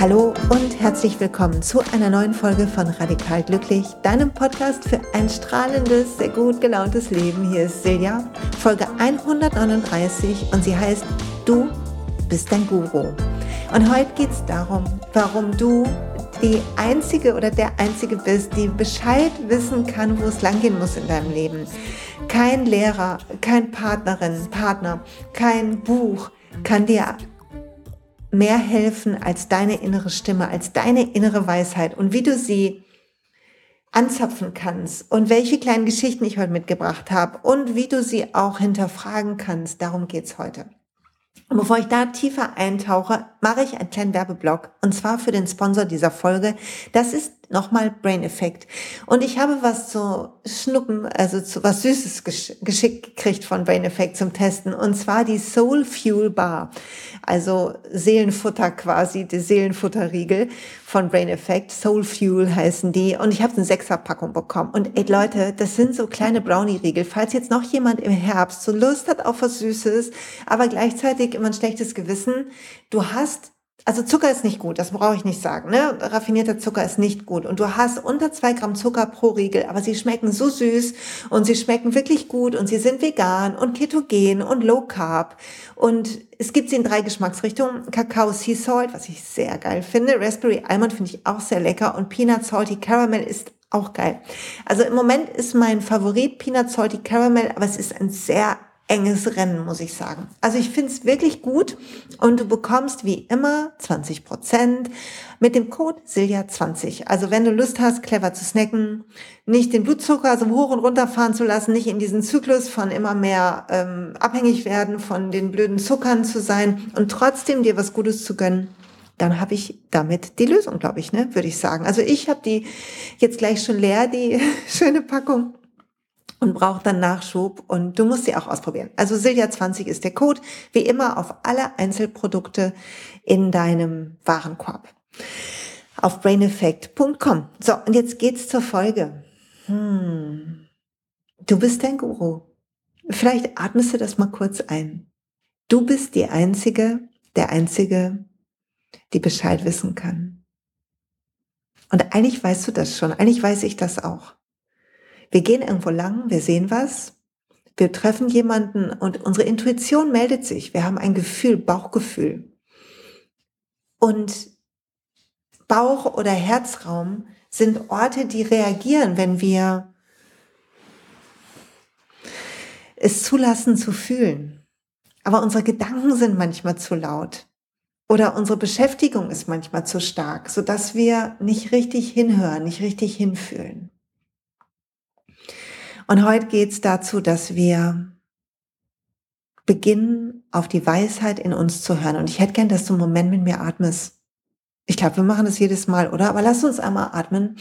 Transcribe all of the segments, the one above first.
Hallo und herzlich willkommen zu einer neuen Folge von Radikal Glücklich, deinem Podcast für ein strahlendes, sehr gut gelauntes Leben. Hier ist Silja, Folge 139 und sie heißt Du bist dein Guru. Und heute geht es darum, warum du die einzige oder der einzige bist, die Bescheid wissen kann, wo es langgehen muss in deinem Leben. Kein Lehrer, kein Partnerin, Partner, kein Buch kann dir mehr helfen als deine innere Stimme, als deine innere Weisheit und wie du sie anzapfen kannst und welche kleinen Geschichten ich heute mitgebracht habe und wie du sie auch hinterfragen kannst. Darum geht's heute. Und bevor ich da tiefer eintauche, mache ich einen kleinen Werbeblock und zwar für den Sponsor dieser Folge. Das ist nochmal Brain Effect. Und ich habe was zu schnuppen, also zu was Süßes geschickt gekriegt von Brain Effect zum Testen und zwar die Soul Fuel Bar. Also Seelenfutter quasi, die Seelenfutterriegel von Brain Effect. Soul Fuel heißen die. Und ich habe eine Sechserpackung bekommen. Und ey Leute, das sind so kleine Brownie-Riegel. Falls jetzt noch jemand im Herbst so Lust hat auf was Süßes, aber gleichzeitig immer ein schlechtes Gewissen, du hast also Zucker ist nicht gut, das brauche ich nicht sagen. Ne? Raffinierter Zucker ist nicht gut. Und du hast unter zwei Gramm Zucker pro Riegel, aber sie schmecken so süß und sie schmecken wirklich gut und sie sind vegan und ketogen und low carb. Und es gibt sie in drei Geschmacksrichtungen. Kakao Sea Salt, was ich sehr geil finde. Raspberry Almond finde ich auch sehr lecker. Und Peanut Salty Caramel ist auch geil. Also im Moment ist mein Favorit Peanut Salty Caramel, aber es ist ein sehr enges Rennen, muss ich sagen. Also ich finde es wirklich gut und du bekommst wie immer 20 Prozent mit dem Code Silja20. Also wenn du Lust hast, clever zu snacken, nicht den Blutzucker so hoch und runter fahren zu lassen, nicht in diesen Zyklus von immer mehr ähm, abhängig werden von den blöden Zuckern zu sein und trotzdem dir was Gutes zu gönnen, dann habe ich damit die Lösung, glaube ich, ne, würde ich sagen. Also ich habe die jetzt gleich schon leer, die schöne Packung und braucht dann Nachschub und du musst sie auch ausprobieren. Also Silja20 ist der Code, wie immer auf alle Einzelprodukte in deinem Warenkorb. Auf braineffect.com. So, und jetzt geht's zur Folge. Hm. Du bist dein Guru. Vielleicht atmest du das mal kurz ein. Du bist die Einzige, der Einzige, die Bescheid wissen kann. Und eigentlich weißt du das schon. Eigentlich weiß ich das auch. Wir gehen irgendwo lang, wir sehen was, wir treffen jemanden und unsere Intuition meldet sich. Wir haben ein Gefühl, Bauchgefühl. Und Bauch- oder Herzraum sind Orte, die reagieren, wenn wir es zulassen zu fühlen. Aber unsere Gedanken sind manchmal zu laut. Oder unsere Beschäftigung ist manchmal zu stark, sodass wir nicht richtig hinhören, nicht richtig hinfühlen. Und heute geht es dazu, dass wir beginnen, auf die Weisheit in uns zu hören. Und ich hätte gern, dass du einen Moment mit mir atmest. Ich glaube, wir machen das jedes Mal, oder? Aber lass uns einmal atmen.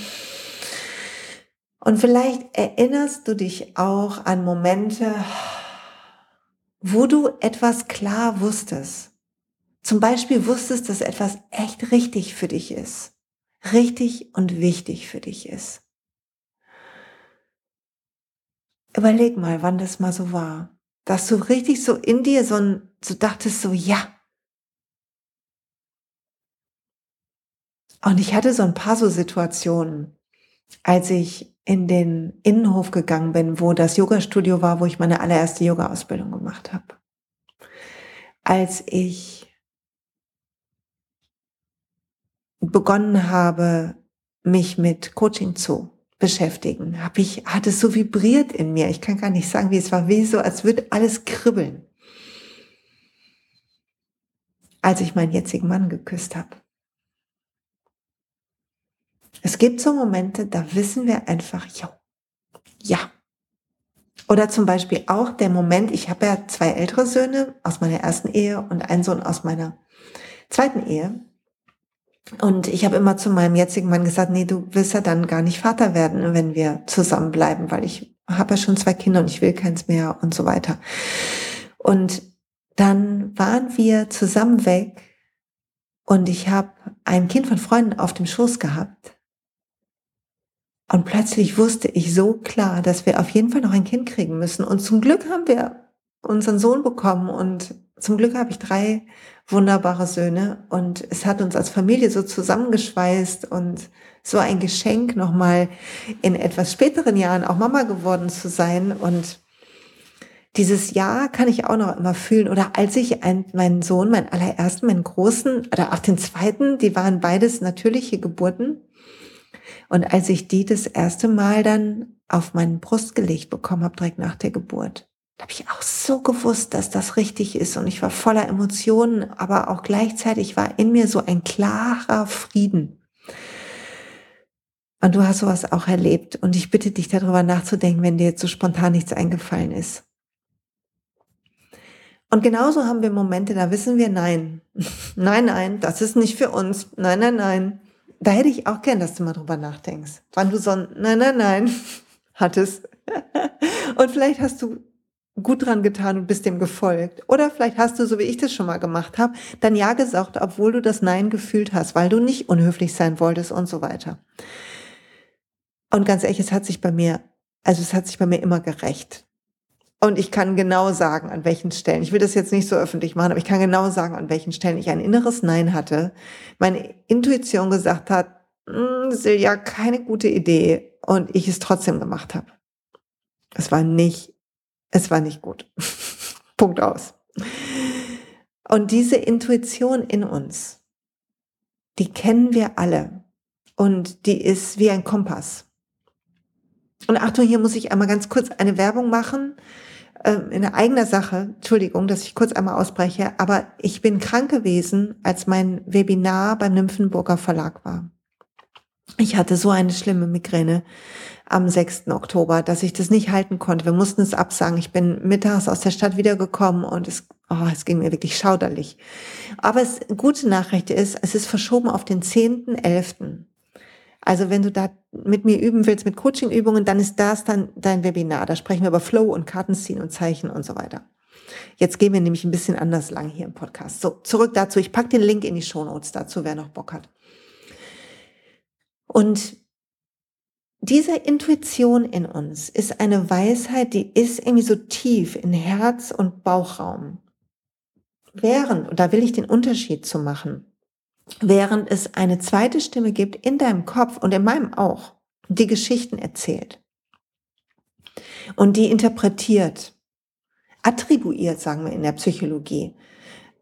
Und vielleicht erinnerst du dich auch an Momente, wo du etwas klar wusstest. Zum Beispiel wusstest, dass etwas echt richtig für dich ist. Richtig und wichtig für dich ist. Überleg mal, wann das mal so war. Dass du richtig so in dir so, ein, so dachtest, so ja. Und ich hatte so ein paar so Situationen, als ich in den Innenhof gegangen bin, wo das Yoga-Studio war, wo ich meine allererste Yoga-Ausbildung gemacht habe. Als ich begonnen habe, mich mit Coaching zu beschäftigen, habe ich, hat es so vibriert in mir. Ich kann gar nicht sagen, wie es war, wie so, als würde alles kribbeln. Als ich meinen jetzigen Mann geküsst habe. Es gibt so Momente, da wissen wir einfach, ja, ja. Oder zum Beispiel auch der Moment, ich habe ja zwei ältere Söhne aus meiner ersten Ehe und einen Sohn aus meiner zweiten Ehe. Und ich habe immer zu meinem jetzigen Mann gesagt, nee, du willst ja dann gar nicht Vater werden, wenn wir zusammenbleiben, weil ich habe ja schon zwei Kinder und ich will keins mehr und so weiter. Und dann waren wir zusammen weg und ich habe ein Kind von Freunden auf dem Schoß gehabt. Und plötzlich wusste ich so klar, dass wir auf jeden Fall noch ein Kind kriegen müssen. Und zum Glück haben wir unseren Sohn bekommen und zum Glück habe ich drei wunderbare Söhne und es hat uns als Familie so zusammengeschweißt und so ein Geschenk nochmal in etwas späteren Jahren auch Mama geworden zu sein und dieses Jahr kann ich auch noch immer fühlen. Oder als ich einen, meinen Sohn, meinen allerersten, meinen großen oder auch den zweiten, die waren beides natürliche Geburten. Und als ich die das erste Mal dann auf meinen Brust gelegt bekommen habe, direkt nach der Geburt, habe ich auch so gewusst, dass das richtig ist. Und ich war voller Emotionen, aber auch gleichzeitig war in mir so ein klarer Frieden. Und du hast sowas auch erlebt. Und ich bitte dich darüber nachzudenken, wenn dir jetzt so spontan nichts eingefallen ist. Und genauso haben wir Momente, da wissen wir, nein, nein, nein, das ist nicht für uns. Nein, nein, nein. Da hätte ich auch gern, dass du mal drüber nachdenkst. Wann du so ein Nein, nein, nein hattest. Und vielleicht hast du gut dran getan und bist dem gefolgt. Oder vielleicht hast du, so wie ich das schon mal gemacht habe, dann Ja gesagt, obwohl du das Nein gefühlt hast, weil du nicht unhöflich sein wolltest und so weiter. Und ganz ehrlich, es hat sich bei mir, also es hat sich bei mir immer gerecht. Und ich kann genau sagen, an welchen Stellen, ich will das jetzt nicht so öffentlich machen, aber ich kann genau sagen, an welchen Stellen ich ein inneres Nein hatte, meine Intuition gesagt hat, hm, Silja, keine gute Idee und ich es trotzdem gemacht habe. Es war nicht, es war nicht gut. Punkt aus. Und diese Intuition in uns, die kennen wir alle und die ist wie ein Kompass. Und Achtung, hier muss ich einmal ganz kurz eine Werbung machen ähm, in eigener Sache, Entschuldigung, dass ich kurz einmal ausbreche, aber ich bin krank gewesen, als mein Webinar beim Nymphenburger Verlag war. Ich hatte so eine schlimme Migräne am 6. Oktober, dass ich das nicht halten konnte. Wir mussten es absagen. Ich bin mittags aus der Stadt wiedergekommen und es, oh, es ging mir wirklich schauderlich. Aber es, gute Nachricht ist, es ist verschoben auf den 10.11. Also wenn du da mit mir üben willst, mit Coachingübungen, dann ist das dann dein Webinar. Da sprechen wir über Flow und Kartenziehen und Zeichen und so weiter. Jetzt gehen wir nämlich ein bisschen anders lang hier im Podcast. So, zurück dazu. Ich packe den Link in die Show Notes dazu, wer noch Bock hat. Und diese Intuition in uns ist eine Weisheit, die ist irgendwie so tief in Herz und Bauchraum. Während, und da will ich den Unterschied zu machen, während es eine zweite Stimme gibt in deinem Kopf und in meinem auch, die Geschichten erzählt und die interpretiert, attribuiert, sagen wir in der Psychologie.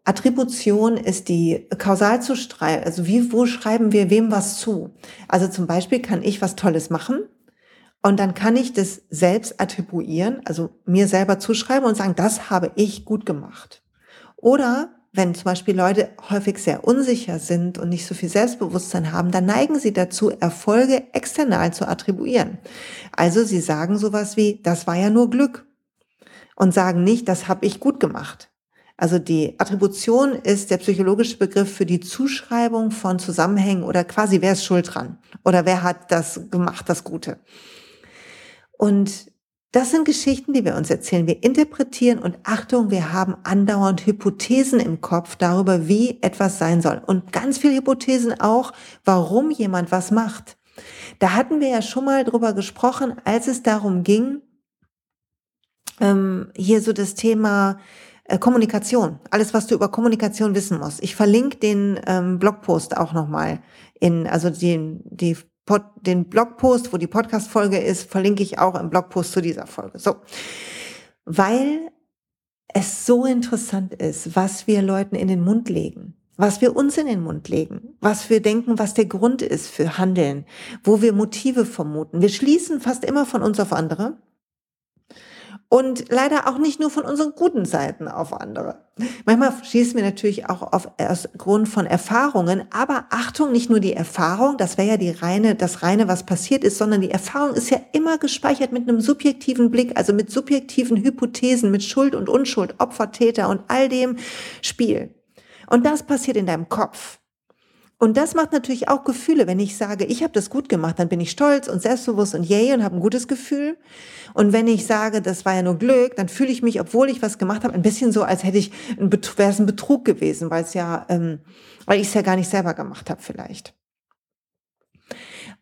Attribution ist die Kausalzuschreibung, also wie, wo schreiben wir wem was zu? Also zum Beispiel kann ich was Tolles machen und dann kann ich das selbst attribuieren, also mir selber zuschreiben und sagen, das habe ich gut gemacht. Oder wenn zum Beispiel Leute häufig sehr unsicher sind und nicht so viel Selbstbewusstsein haben, dann neigen sie dazu, Erfolge external zu attribuieren. Also sie sagen sowas wie, das war ja nur Glück und sagen nicht, das habe ich gut gemacht. Also die Attribution ist der psychologische Begriff für die Zuschreibung von Zusammenhängen oder quasi wer ist schuld dran oder wer hat das gemacht, das Gute. Und das sind Geschichten, die wir uns erzählen. Wir interpretieren und Achtung, wir haben andauernd Hypothesen im Kopf darüber, wie etwas sein soll. Und ganz viele Hypothesen auch, warum jemand was macht. Da hatten wir ja schon mal drüber gesprochen, als es darum ging, ähm, hier so das Thema Kommunikation, alles, was du über Kommunikation wissen musst. Ich verlinke den ähm, Blogpost auch nochmal in, also den, die Pod, den Blogpost, wo die Podcast-Folge ist, verlinke ich auch im Blogpost zu dieser Folge. So. Weil es so interessant ist, was wir Leuten in den Mund legen, was wir uns in den Mund legen, was wir denken, was der Grund ist für Handeln, wo wir Motive vermuten. Wir schließen fast immer von uns auf andere und leider auch nicht nur von unseren guten Seiten auf andere. Manchmal schießen wir natürlich auch auf aus Grund von Erfahrungen, aber Achtung, nicht nur die Erfahrung, das wäre ja die reine, das reine, was passiert ist, sondern die Erfahrung ist ja immer gespeichert mit einem subjektiven Blick, also mit subjektiven Hypothesen, mit Schuld und Unschuld, Opfer, Täter und all dem Spiel. Und das passiert in deinem Kopf. Und das macht natürlich auch Gefühle. Wenn ich sage, ich habe das gut gemacht, dann bin ich stolz und selbstbewusst und yay und habe ein gutes Gefühl. Und wenn ich sage, das war ja nur Glück, dann fühle ich mich, obwohl ich was gemacht habe, ein bisschen so, als hätte ich wäre es ein Betrug gewesen, weil es ja, ähm, weil ich es ja gar nicht selber gemacht habe vielleicht.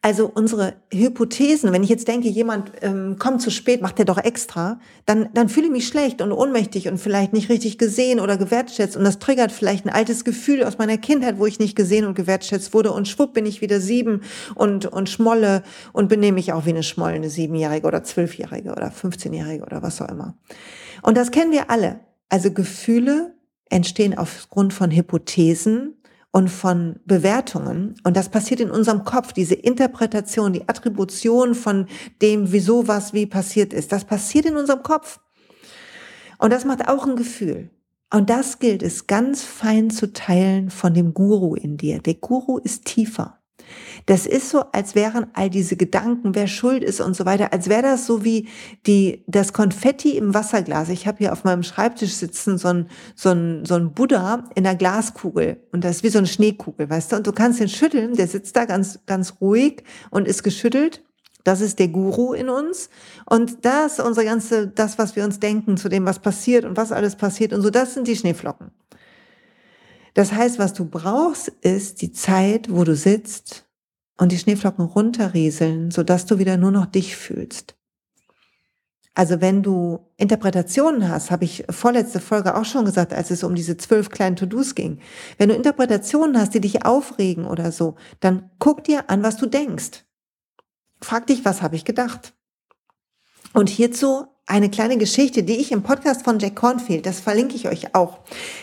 Also unsere Hypothesen, wenn ich jetzt denke, jemand ähm, kommt zu spät, macht der doch extra, dann, dann fühle ich mich schlecht und ohnmächtig und vielleicht nicht richtig gesehen oder gewertschätzt. Und das triggert vielleicht ein altes Gefühl aus meiner Kindheit, wo ich nicht gesehen und gewertschätzt wurde. Und schwupp bin ich wieder sieben und, und schmolle und benehme mich auch wie eine schmollende Siebenjährige oder Zwölfjährige oder 15-Jährige oder was auch immer. Und das kennen wir alle. Also Gefühle entstehen aufgrund von Hypothesen und von Bewertungen. Und das passiert in unserem Kopf, diese Interpretation, die Attribution von dem, wieso was wie passiert ist. Das passiert in unserem Kopf. Und das macht auch ein Gefühl. Und das gilt es ganz fein zu teilen von dem Guru in dir. Der Guru ist tiefer. Das ist so, als wären all diese Gedanken, wer schuld ist und so weiter, als wäre das so wie die, das Konfetti im Wasserglas. Ich habe hier auf meinem Schreibtisch sitzen so ein, so ein, so ein Buddha in einer Glaskugel und das ist wie so eine Schneekugel, weißt du? Und du kannst den schütteln, der sitzt da ganz, ganz ruhig und ist geschüttelt. Das ist der Guru in uns. Und das, unsere ganze, das, was wir uns denken zu dem, was passiert und was alles passiert und so, das sind die Schneeflocken. Das heißt, was du brauchst, ist die Zeit, wo du sitzt und die Schneeflocken runterrieseln, sodass du wieder nur noch dich fühlst. Also wenn du Interpretationen hast, habe ich vorletzte Folge auch schon gesagt, als es um diese zwölf kleinen To-Dos ging. Wenn du Interpretationen hast, die dich aufregen oder so, dann guck dir an, was du denkst. Frag dich, was habe ich gedacht? Und hierzu eine kleine Geschichte, die ich im Podcast von Jack Cornfield, das verlinke ich euch auch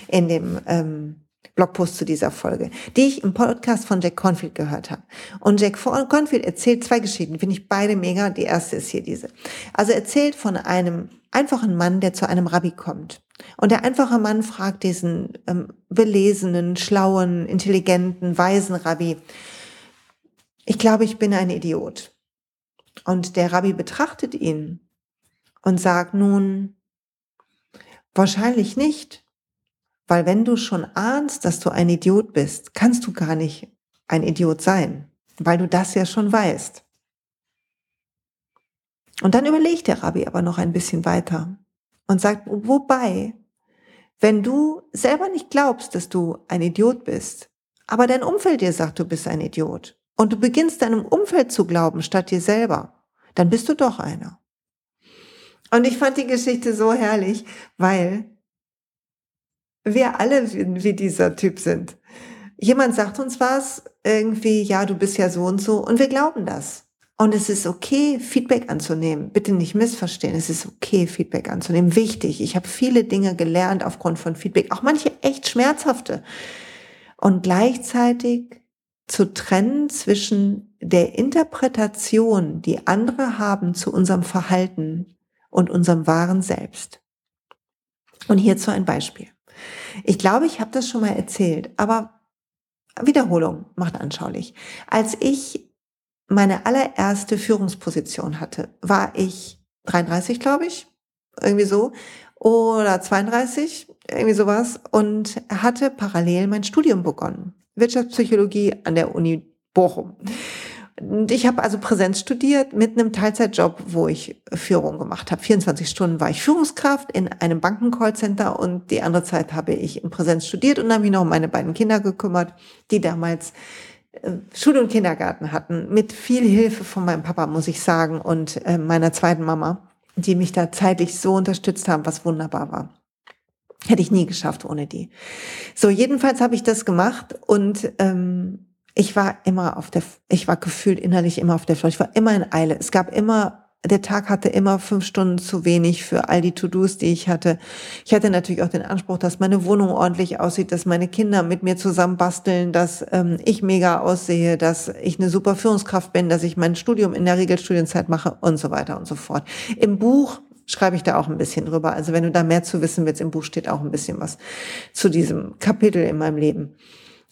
in dem ähm, Blogpost zu dieser Folge, die ich im Podcast von Jack Confield gehört habe. Und Jack Confield erzählt zwei Geschichten, finde ich beide mega. Die erste ist hier diese. Also erzählt von einem einfachen Mann, der zu einem Rabbi kommt. Und der einfache Mann fragt diesen ähm, belesenen, schlauen, intelligenten, weisen Rabbi, ich glaube, ich bin ein Idiot. Und der Rabbi betrachtet ihn und sagt nun, wahrscheinlich nicht. Weil wenn du schon ahnst, dass du ein Idiot bist, kannst du gar nicht ein Idiot sein, weil du das ja schon weißt. Und dann überlegt der Rabbi aber noch ein bisschen weiter und sagt, wobei, wenn du selber nicht glaubst, dass du ein Idiot bist, aber dein Umfeld dir sagt, du bist ein Idiot, und du beginnst deinem Umfeld zu glauben statt dir selber, dann bist du doch einer. Und ich fand die Geschichte so herrlich, weil wir alle wie, dieser Typ sind. Jemand sagt uns was, irgendwie, ja, du bist ja so und so, und wir glauben das. Und es ist okay, Feedback anzunehmen. Bitte nicht missverstehen. Es ist okay, Feedback anzunehmen. Wichtig. Ich habe viele Dinge gelernt aufgrund von Feedback, auch manche echt schmerzhafte. Und gleichzeitig zu trennen zwischen der Interpretation, die andere haben zu unserem Verhalten und unserem wahren Selbst. Und hierzu ein Beispiel. Ich glaube, ich habe das schon mal erzählt, aber Wiederholung macht anschaulich. Als ich meine allererste Führungsposition hatte, war ich 33, glaube ich, irgendwie so, oder 32, irgendwie sowas, und hatte parallel mein Studium begonnen. Wirtschaftspsychologie an der Uni Bochum. Ich habe also Präsenz studiert mit einem Teilzeitjob, wo ich Führung gemacht habe. 24 Stunden war ich Führungskraft in einem Bankencallcenter und die andere Zeit habe ich in Präsenz studiert und habe mich noch um meine beiden Kinder gekümmert, die damals äh, Schule und Kindergarten hatten, mit viel Hilfe von meinem Papa, muss ich sagen, und äh, meiner zweiten Mama, die mich da zeitlich so unterstützt haben, was wunderbar war. Hätte ich nie geschafft ohne die. So, jedenfalls habe ich das gemacht und ähm, ich war immer auf der, ich war gefühlt innerlich immer auf der Flucht. Ich war immer in Eile. Es gab immer, der Tag hatte immer fünf Stunden zu wenig für all die To-Dos, die ich hatte. Ich hatte natürlich auch den Anspruch, dass meine Wohnung ordentlich aussieht, dass meine Kinder mit mir zusammen basteln, dass ähm, ich mega aussehe, dass ich eine super Führungskraft bin, dass ich mein Studium in der Regelstudienzeit mache und so weiter und so fort. Im Buch schreibe ich da auch ein bisschen drüber. Also wenn du da mehr zu wissen willst, im Buch steht auch ein bisschen was zu diesem Kapitel in meinem Leben.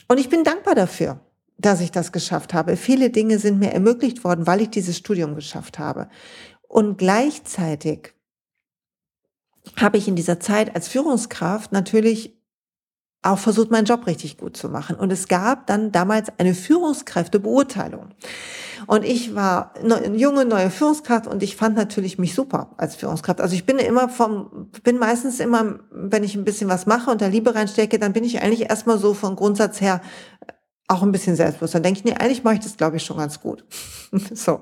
Und ich bin dankbar dafür dass ich das geschafft habe. Viele Dinge sind mir ermöglicht worden, weil ich dieses Studium geschafft habe. Und gleichzeitig habe ich in dieser Zeit als Führungskraft natürlich auch versucht, meinen Job richtig gut zu machen. Und es gab dann damals eine Führungskräftebeurteilung. Und ich war eine junge, neue Führungskraft und ich fand natürlich mich super als Führungskraft. Also ich bin immer vom, bin meistens immer, wenn ich ein bisschen was mache und da Liebe reinstecke, dann bin ich eigentlich erstmal so vom Grundsatz her auch ein bisschen selbstbewusst. Dann denke ich, nee, eigentlich mache ich das, glaube ich, schon ganz gut. so.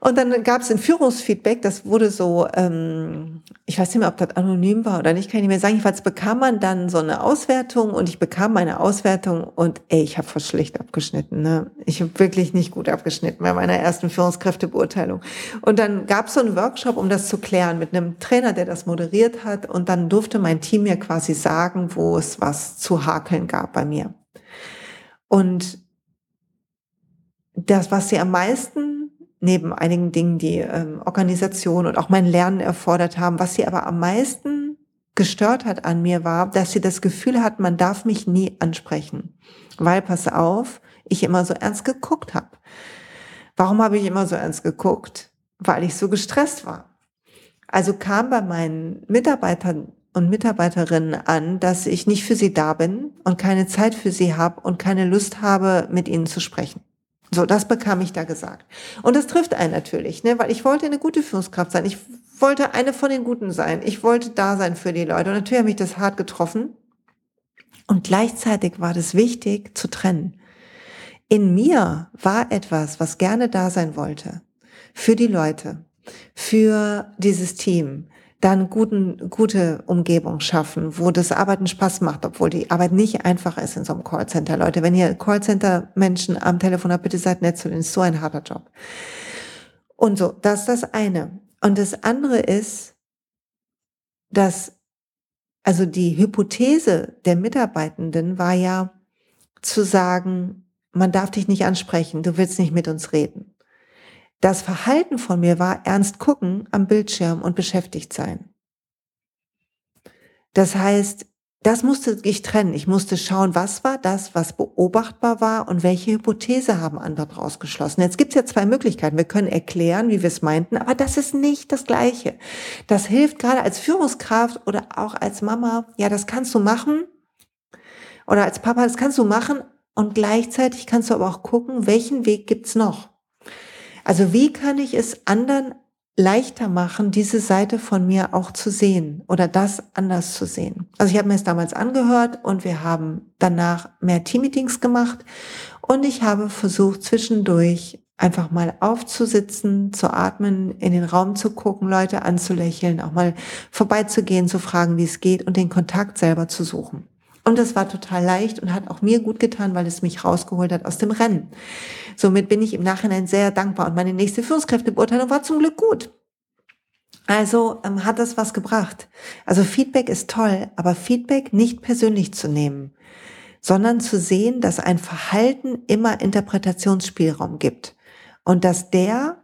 Und dann gab es ein Führungsfeedback, das wurde so, ähm, ich weiß nicht mehr, ob das anonym war oder nicht, kann ich nicht mehr sagen. Jedenfalls bekam man dann so eine Auswertung und ich bekam meine Auswertung und ey, ich habe voll schlecht abgeschnitten. Ne? Ich habe wirklich nicht gut abgeschnitten bei meiner ersten Führungskräftebeurteilung. Und dann gab es so einen Workshop, um das zu klären, mit einem Trainer, der das moderiert hat. Und dann durfte mein Team mir quasi sagen, wo es was zu hakeln gab bei mir. Und das, was sie am meisten neben einigen Dingen, die ähm, Organisation und auch mein Lernen erfordert haben. Was sie aber am meisten gestört hat an mir war, dass sie das Gefühl hat, man darf mich nie ansprechen. Weil, pass auf, ich immer so ernst geguckt habe. Warum habe ich immer so ernst geguckt? Weil ich so gestresst war. Also kam bei meinen Mitarbeitern und Mitarbeiterinnen an, dass ich nicht für sie da bin und keine Zeit für sie habe und keine Lust habe, mit ihnen zu sprechen. So, das bekam ich da gesagt. Und das trifft einen natürlich, ne, weil ich wollte eine gute Führungskraft sein. Ich wollte eine von den Guten sein. Ich wollte da sein für die Leute. Und natürlich hat mich das hart getroffen. Und gleichzeitig war das wichtig zu trennen. In mir war etwas, was gerne da sein wollte. Für die Leute. Für dieses Team dann guten, gute Umgebung schaffen, wo das Arbeiten Spaß macht, obwohl die Arbeit nicht einfach ist in so einem Callcenter. Leute, wenn ihr Callcenter-Menschen am Telefon habt, bitte seid nett zu denen. ist so ein harter Job. Und so, das ist das eine. Und das andere ist, dass, also die Hypothese der Mitarbeitenden war ja zu sagen, man darf dich nicht ansprechen, du willst nicht mit uns reden. Das Verhalten von mir war ernst gucken am Bildschirm und beschäftigt sein. Das heißt, das musste ich trennen. Ich musste schauen, was war das, was beobachtbar war und welche Hypothese haben andere daraus geschlossen. Jetzt gibt es ja zwei Möglichkeiten. Wir können erklären, wie wir es meinten, aber das ist nicht das Gleiche. Das hilft gerade als Führungskraft oder auch als Mama. Ja, das kannst du machen. Oder als Papa, das kannst du machen. Und gleichzeitig kannst du aber auch gucken, welchen Weg gibt's noch. Also wie kann ich es anderen leichter machen, diese Seite von mir auch zu sehen oder das anders zu sehen. Also ich habe mir es damals angehört und wir haben danach mehr Teammeetings gemacht und ich habe versucht zwischendurch einfach mal aufzusitzen, zu atmen, in den Raum zu gucken, Leute anzulächeln, auch mal vorbeizugehen, zu fragen, wie es geht und den Kontakt selber zu suchen. Und das war total leicht und hat auch mir gut getan, weil es mich rausgeholt hat aus dem Rennen. Somit bin ich im Nachhinein sehr dankbar und meine nächste Führungskräftebeurteilung war zum Glück gut. Also ähm, hat das was gebracht. Also Feedback ist toll, aber Feedback nicht persönlich zu nehmen, sondern zu sehen, dass ein Verhalten immer Interpretationsspielraum gibt und dass der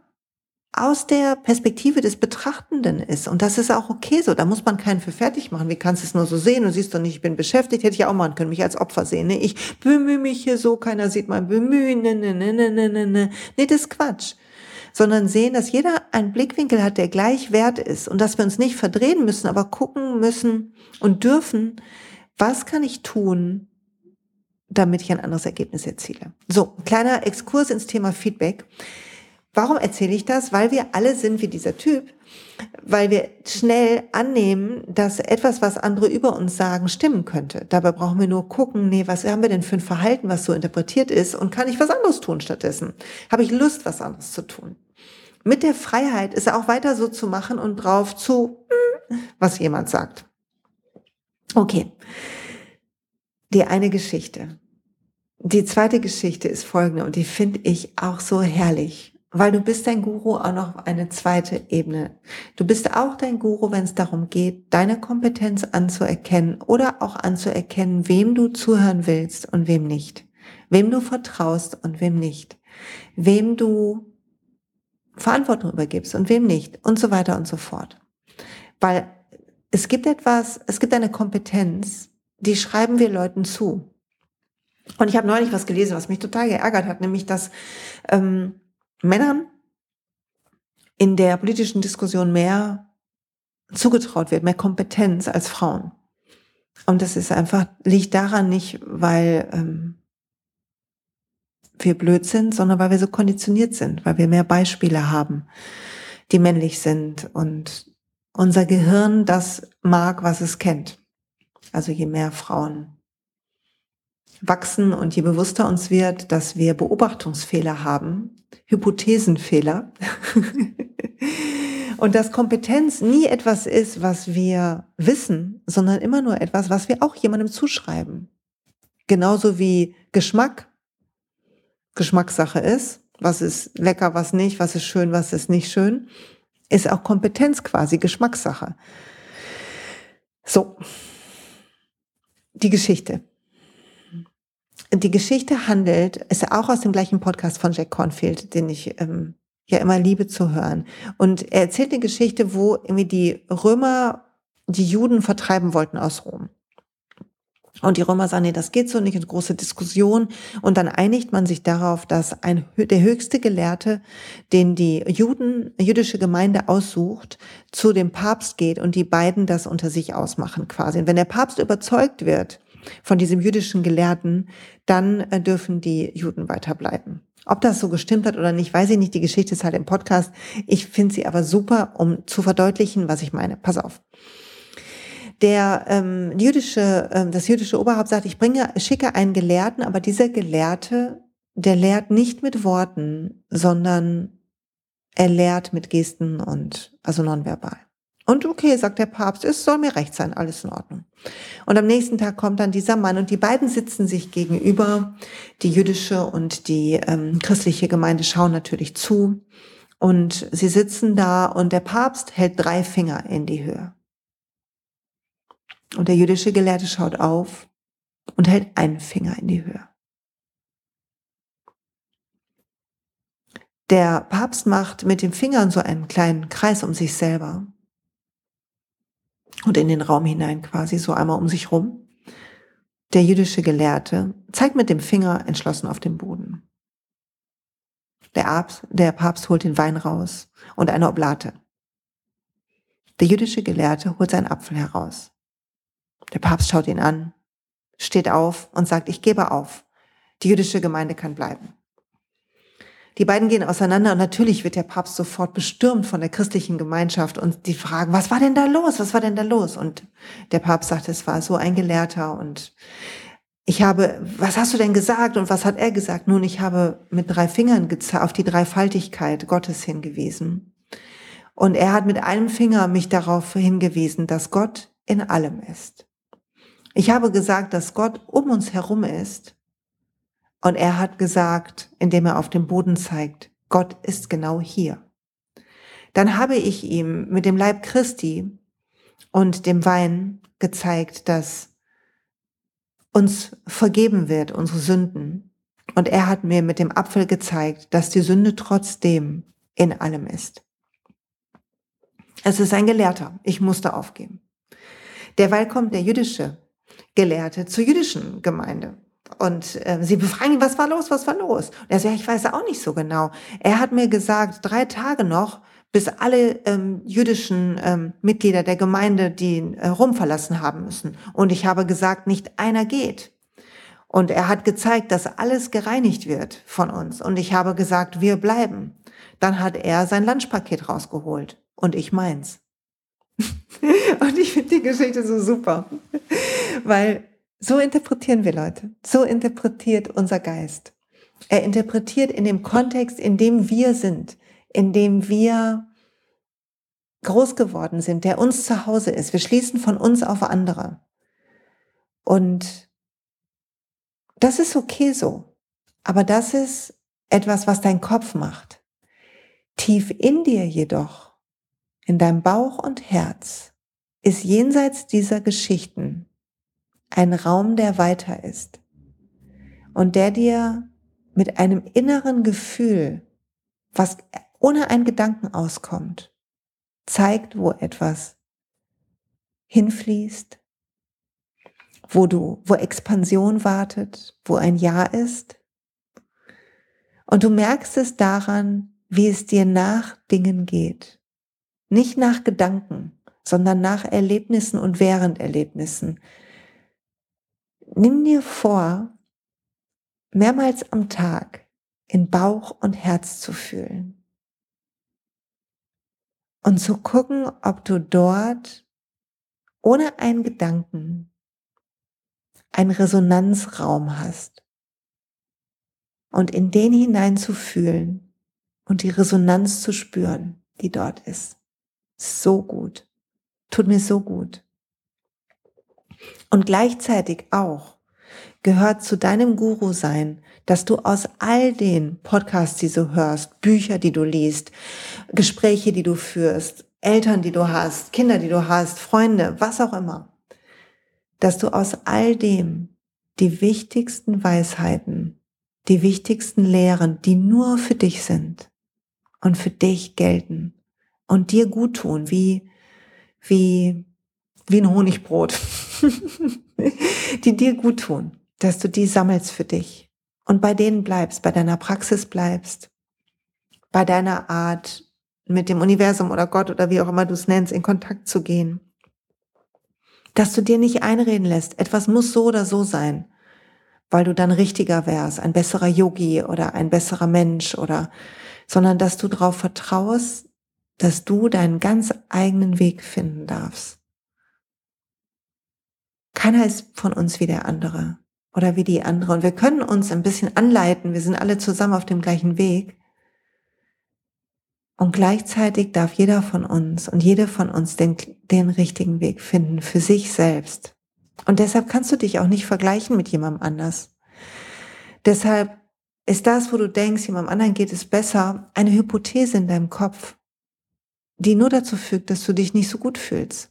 aus der Perspektive des Betrachtenden ist. Und das ist auch okay so. Da muss man keinen für fertig machen. Wie kannst du es nur so sehen? Du siehst doch nicht, ich bin beschäftigt. Hätte ich auch machen können, mich als Opfer sehen. Ne? Ich bemühe mich hier so, keiner sieht mein Bemühen. Ne, ne, ne, ne, ne, ne. ne. Nee, das ist Quatsch. Sondern sehen, dass jeder einen Blickwinkel hat, der gleich wert ist. Und dass wir uns nicht verdrehen müssen, aber gucken müssen und dürfen, was kann ich tun, damit ich ein anderes Ergebnis erziele. So, kleiner Exkurs ins Thema Feedback. Warum erzähle ich das? Weil wir alle sind wie dieser Typ, weil wir schnell annehmen, dass etwas, was andere über uns sagen, stimmen könnte. Dabei brauchen wir nur gucken, nee, was haben wir denn für ein Verhalten, was so interpretiert ist und kann ich was anderes tun stattdessen? Habe ich Lust, was anderes zu tun? Mit der Freiheit ist auch weiter so zu machen und drauf zu, hm, was jemand sagt. Okay. Die eine Geschichte. Die zweite Geschichte ist folgende und die finde ich auch so herrlich weil du bist dein Guru auch noch eine zweite Ebene. Du bist auch dein Guru, wenn es darum geht, deine Kompetenz anzuerkennen oder auch anzuerkennen, wem du zuhören willst und wem nicht. Wem du vertraust und wem nicht. Wem du Verantwortung übergibst und wem nicht und so weiter und so fort. Weil es gibt etwas, es gibt eine Kompetenz, die schreiben wir Leuten zu. Und ich habe neulich was gelesen, was mich total geärgert hat, nämlich dass ähm, Männern in der politischen Diskussion mehr zugetraut wird, mehr Kompetenz als Frauen. Und das ist einfach, liegt daran nicht, weil ähm, wir blöd sind, sondern weil wir so konditioniert sind, weil wir mehr Beispiele haben, die männlich sind und unser Gehirn das mag, was es kennt. Also je mehr Frauen wachsen und je bewusster uns wird, dass wir Beobachtungsfehler haben, Hypothesenfehler, und dass Kompetenz nie etwas ist, was wir wissen, sondern immer nur etwas, was wir auch jemandem zuschreiben. Genauso wie Geschmack Geschmackssache ist, was ist lecker, was nicht, was ist schön, was ist nicht schön, ist auch Kompetenz quasi Geschmackssache. So, die Geschichte. Die Geschichte handelt, ist auch aus dem gleichen Podcast von Jack Cornfield, den ich ähm, ja immer liebe zu hören. Und er erzählt eine Geschichte, wo irgendwie die Römer die Juden vertreiben wollten aus Rom. Und die Römer sagen, nee, das geht so nicht, eine große Diskussion. Und dann einigt man sich darauf, dass ein, der höchste Gelehrte, den die Juden, jüdische Gemeinde aussucht, zu dem Papst geht und die beiden das unter sich ausmachen quasi. Und wenn der Papst überzeugt wird von diesem jüdischen Gelehrten, dann äh, dürfen die Juden weiterbleiben. Ob das so gestimmt hat oder nicht, weiß ich nicht. Die Geschichte ist halt im Podcast. Ich finde sie aber super, um zu verdeutlichen, was ich meine. Pass auf der ähm, jüdische, ähm, das jüdische Oberhaupt sagt, ich bringe, schicke einen Gelehrten, aber dieser Gelehrte, der lehrt nicht mit Worten, sondern er lehrt mit Gesten und also nonverbal. Und okay, sagt der Papst, es soll mir recht sein, alles in Ordnung. Und am nächsten Tag kommt dann dieser Mann und die beiden sitzen sich gegenüber. Die jüdische und die ähm, christliche Gemeinde schauen natürlich zu. Und sie sitzen da und der Papst hält drei Finger in die Höhe. Und der jüdische Gelehrte schaut auf und hält einen Finger in die Höhe. Der Papst macht mit den Fingern so einen kleinen Kreis um sich selber und in den Raum hinein quasi so einmal um sich rum. Der jüdische Gelehrte zeigt mit dem Finger entschlossen auf den Boden. Der Papst, der Papst holt den Wein raus und eine Oblate. Der jüdische Gelehrte holt seinen Apfel heraus. Der Papst schaut ihn an, steht auf und sagt, ich gebe auf. Die jüdische Gemeinde kann bleiben. Die beiden gehen auseinander und natürlich wird der Papst sofort bestürmt von der christlichen Gemeinschaft und die fragen, was war denn da los? Was war denn da los? Und der Papst sagt, es war so ein Gelehrter und ich habe, was hast du denn gesagt und was hat er gesagt? Nun, ich habe mit drei Fingern auf die Dreifaltigkeit Gottes hingewiesen. Und er hat mit einem Finger mich darauf hingewiesen, dass Gott in allem ist. Ich habe gesagt, dass Gott um uns herum ist. Und er hat gesagt, indem er auf den Boden zeigt, Gott ist genau hier. Dann habe ich ihm mit dem Leib Christi und dem Wein gezeigt, dass uns vergeben wird, unsere Sünden. Und er hat mir mit dem Apfel gezeigt, dass die Sünde trotzdem in allem ist. Es ist ein Gelehrter. Ich musste aufgeben. Derweil kommt der jüdische Gelehrte zur jüdischen Gemeinde. Und äh, sie befragen ihn, was war los, was war los? Und er sagt, ja, ich weiß auch nicht so genau. Er hat mir gesagt, drei Tage noch, bis alle ähm, jüdischen ähm, Mitglieder der Gemeinde den äh, Rom verlassen haben müssen. Und ich habe gesagt, nicht einer geht. Und er hat gezeigt, dass alles gereinigt wird von uns. Und ich habe gesagt, wir bleiben. Dann hat er sein Lunchpaket rausgeholt und ich meins. und ich finde die Geschichte so super, weil so interpretieren wir Leute. So interpretiert unser Geist. Er interpretiert in dem Kontext, in dem wir sind, in dem wir groß geworden sind, der uns zu Hause ist. Wir schließen von uns auf andere. Und das ist okay so. Aber das ist etwas, was dein Kopf macht. Tief in dir jedoch in deinem Bauch und Herz ist jenseits dieser Geschichten ein Raum, der weiter ist und der dir mit einem inneren Gefühl, was ohne einen Gedanken auskommt, zeigt, wo etwas hinfließt, wo du, wo Expansion wartet, wo ein Ja ist. Und du merkst es daran, wie es dir nach Dingen geht. Nicht nach Gedanken, sondern nach Erlebnissen und während Erlebnissen. Nimm dir vor, mehrmals am Tag in Bauch und Herz zu fühlen. Und zu gucken, ob du dort ohne einen Gedanken einen Resonanzraum hast. Und in den hinein zu fühlen und die Resonanz zu spüren, die dort ist. So gut. Tut mir so gut. Und gleichzeitig auch gehört zu deinem Guru sein, dass du aus all den Podcasts, die du hörst, Bücher, die du liest, Gespräche, die du führst, Eltern, die du hast, Kinder, die du hast, Freunde, was auch immer, dass du aus all dem die wichtigsten Weisheiten, die wichtigsten Lehren, die nur für dich sind und für dich gelten und dir gut tun, wie, wie, wie ein Honigbrot, die dir gut tun, dass du die sammelst für dich und bei denen bleibst, bei deiner Praxis bleibst, bei deiner Art, mit dem Universum oder Gott oder wie auch immer du es nennst, in Kontakt zu gehen dass du dir nicht einreden lässt, etwas muss so oder so sein, weil du dann richtiger wärst, ein besserer Yogi oder ein besserer Mensch oder, sondern dass du darauf vertraust, dass du deinen ganz eigenen Weg finden darfst. Keiner ist von uns wie der andere oder wie die andere. Und wir können uns ein bisschen anleiten. Wir sind alle zusammen auf dem gleichen Weg. Und gleichzeitig darf jeder von uns und jede von uns den, den richtigen Weg finden für sich selbst. Und deshalb kannst du dich auch nicht vergleichen mit jemandem anders. Deshalb ist das, wo du denkst, jemandem anderen geht es besser, eine Hypothese in deinem Kopf, die nur dazu fügt, dass du dich nicht so gut fühlst.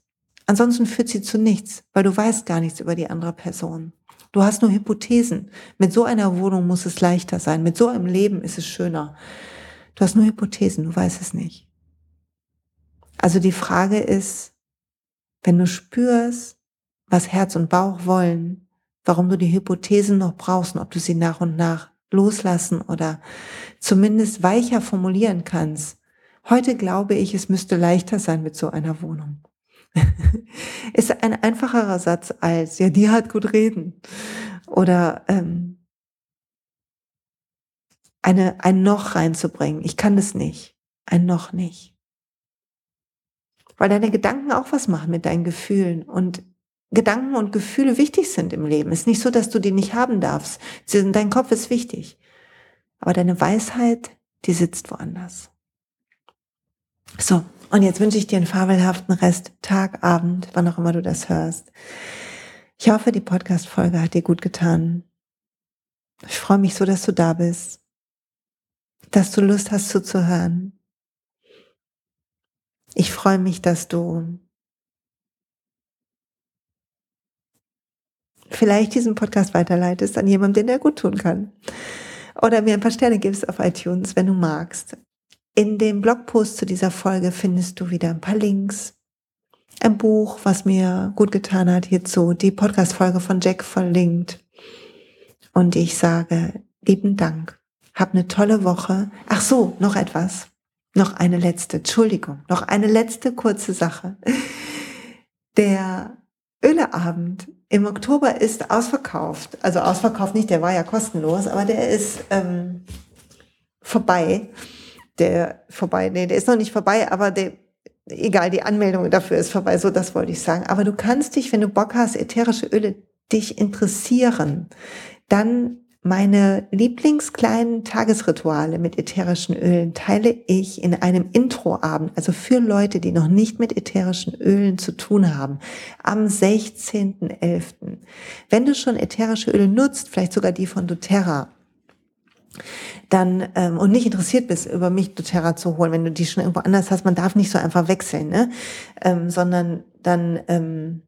Ansonsten führt sie zu nichts, weil du weißt gar nichts über die andere Person. Du hast nur Hypothesen. Mit so einer Wohnung muss es leichter sein. Mit so einem Leben ist es schöner. Du hast nur Hypothesen, du weißt es nicht. Also die Frage ist, wenn du spürst, was Herz und Bauch wollen, warum du die Hypothesen noch brauchst ob du sie nach und nach loslassen oder zumindest weicher formulieren kannst. Heute glaube ich, es müsste leichter sein mit so einer Wohnung. ist ein einfacherer Satz als, ja, die hat gut reden. Oder ähm, eine, ein Noch reinzubringen. Ich kann das nicht. Ein Noch nicht. Weil deine Gedanken auch was machen mit deinen Gefühlen und Gedanken und Gefühle wichtig sind im Leben. Es ist nicht so, dass du die nicht haben darfst. Dein Kopf ist wichtig. Aber deine Weisheit, die sitzt woanders. So, und jetzt wünsche ich dir einen fabelhaften Rest, Tag, Abend, wann auch immer du das hörst. Ich hoffe, die Podcast-Folge hat dir gut getan. Ich freue mich so, dass du da bist dass du Lust hast zuzuhören. Ich freue mich, dass du vielleicht diesen Podcast weiterleitest an jemanden, den er gut tun kann. Oder mir ein paar Sterne gibst auf iTunes, wenn du magst. In dem Blogpost zu dieser Folge findest du wieder ein paar Links, ein Buch, was mir gut getan hat hierzu, die Podcast-Folge von Jack verlinkt. Und ich sage lieben Dank hab eine tolle Woche. Ach so, noch etwas. Noch eine letzte, Entschuldigung, noch eine letzte kurze Sache. Der Öleabend im Oktober ist ausverkauft. Also ausverkauft nicht, der war ja kostenlos, aber der ist ähm, vorbei. Der vorbei, nee, der ist noch nicht vorbei, aber der, egal, die Anmeldung dafür ist vorbei, so das wollte ich sagen. Aber du kannst dich, wenn du Bock hast, ätherische Öle dich interessieren, dann meine Lieblingskleinen Tagesrituale mit ätherischen Ölen teile ich in einem Introabend, also für Leute, die noch nicht mit ätherischen Ölen zu tun haben, am 16.11. Wenn du schon ätherische Öle nutzt, vielleicht sogar die von doTERRA, dann ähm, und nicht interessiert bist, über mich doTERRA zu holen, wenn du die schon irgendwo anders hast, man darf nicht so einfach wechseln, ne? Ähm, sondern dann ähm,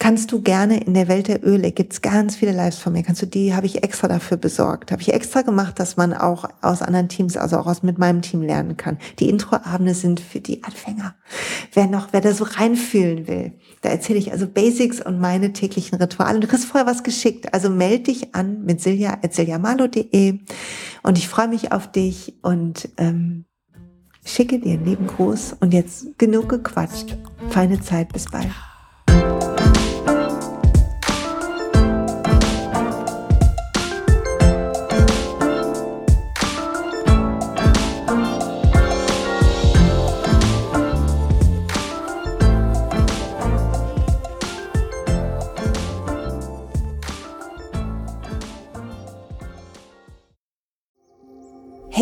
kannst du gerne in der Welt der Öle, gibt's ganz viele Lives von mir, kannst du die, habe ich extra dafür besorgt, habe ich extra gemacht, dass man auch aus anderen Teams, also auch aus mit meinem Team lernen kann. Die Introabende sind für die Anfänger. Wer noch, wer da so reinfühlen will, da erzähle ich also Basics und meine täglichen Rituale. Du kriegst vorher was geschickt, also melde dich an mit silja.siljamalo.de und ich freue mich auf dich und ähm, schicke dir einen lieben Gruß und jetzt genug gequatscht. Feine Zeit, bis bald.